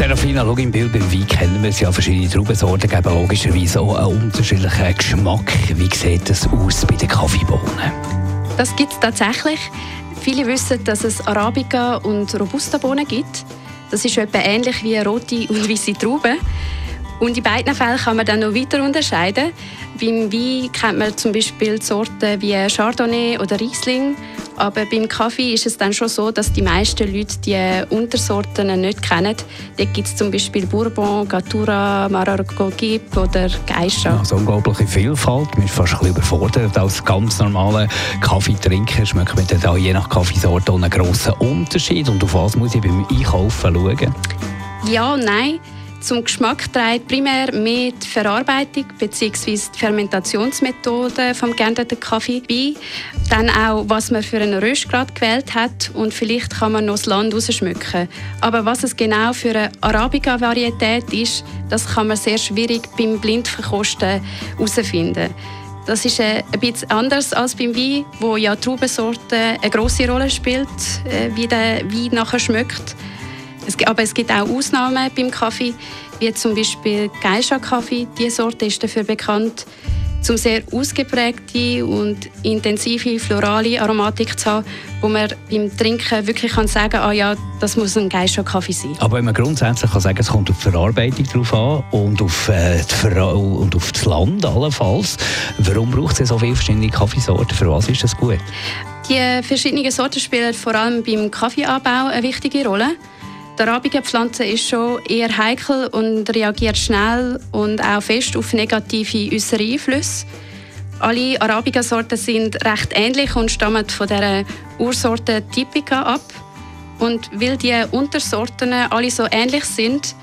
Serafina, schau im Bild, beim Wein kennen wir es ja, verschiedene Traubensorten geben logischerweise auch einen unterschiedlichen Geschmack. Wie sieht das aus bei den Kaffeebohnen? Das gibt es tatsächlich. Viele wissen, dass es Arabica und Robusta-Bohnen gibt. Das ist etwa ähnlich wie rote und weiße Trauben. Und in beiden Fällen kann man dann noch weiter unterscheiden. Beim Wein kennt man zum Beispiel Sorten wie Chardonnay oder Riesling. Aber beim Kaffee ist es dann schon so, dass die meisten Leute die Untersorten nicht kennen. Dort gibt es zum Beispiel Bourbon, Gatura, Marargogip oder Geisha. Also unglaubliche Vielfalt. Man ist fast ein bisschen überfordert. Als ganz normaler Kaffeetrinker schmeckt man dann je nach Kaffeesorte einen grossen Unterschied. Und auf was muss ich beim Einkaufen schauen? Ja und nein. Zum Geschmack trägt primär mehr die Verarbeitung bzw. die Fermentationsmethode vom geernteten Kaffee bei. Dann auch, was man für einen Röstgrad gewählt hat und vielleicht kann man noch das Land rausschmücken. Aber was es genau für eine Arabica-Varietät ist, das kann man sehr schwierig beim Blindverkosten herausfinden. Das ist äh, ein bisschen anders als beim Wein, wo ja Traubensorte eine große Rolle spielt, äh, wie der Wein nachher schmeckt. Es, aber es gibt auch Ausnahmen beim Kaffee, wie zum Beispiel Geisha-Kaffee. Diese Sorte ist dafür bekannt, zum sehr ausgeprägte und intensive florale Aromatik zu haben, wo man beim Trinken wirklich kann sagen kann, ah ja, das muss ein Geisha-Kaffee sein. Aber wenn man grundsätzlich kann sagen, es kommt auf die Verarbeitung drauf an und auf, äh, und auf das Land allenfalls, warum braucht es so viele verschiedene Kaffeesorten? Für was ist das gut? Die verschiedenen Sorten spielen vor allem beim Kaffeeanbau eine wichtige Rolle. Die Arabica-Pflanze ist schon eher heikel und reagiert schnell und auch fest auf negative äußere Einflüsse. Alle Arabica-Sorten sind recht ähnlich und stammen von der Ursorte Typica ab. Und weil die Untersorten alle so ähnlich sind,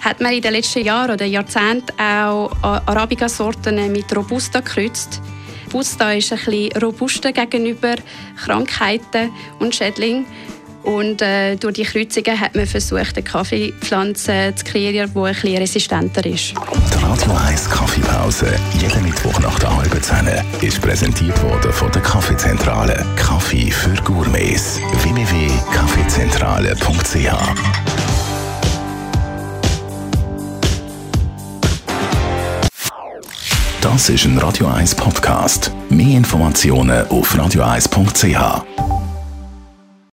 hat man in den letzten Jahren oder Jahrzehnten auch Arabica-Sorten mit Robusta gekreuzt. Robusta ist ein bisschen robuster gegenüber Krankheiten und Schädlingen. Und äh, durch die Kreuzungen hat man versucht, eine Kaffeepflanze zu kreieren, die ein bisschen resistenter ist. Die Radio 1 Kaffeepause, jeden Mittwoch nach der halben Zehn, ist präsentiert worden von der Kaffeezentrale. Kaffee für Gourmets. www.kaffeezentrale.ch Das ist ein Radio 1 Podcast. Mehr Informationen auf radio1.ch.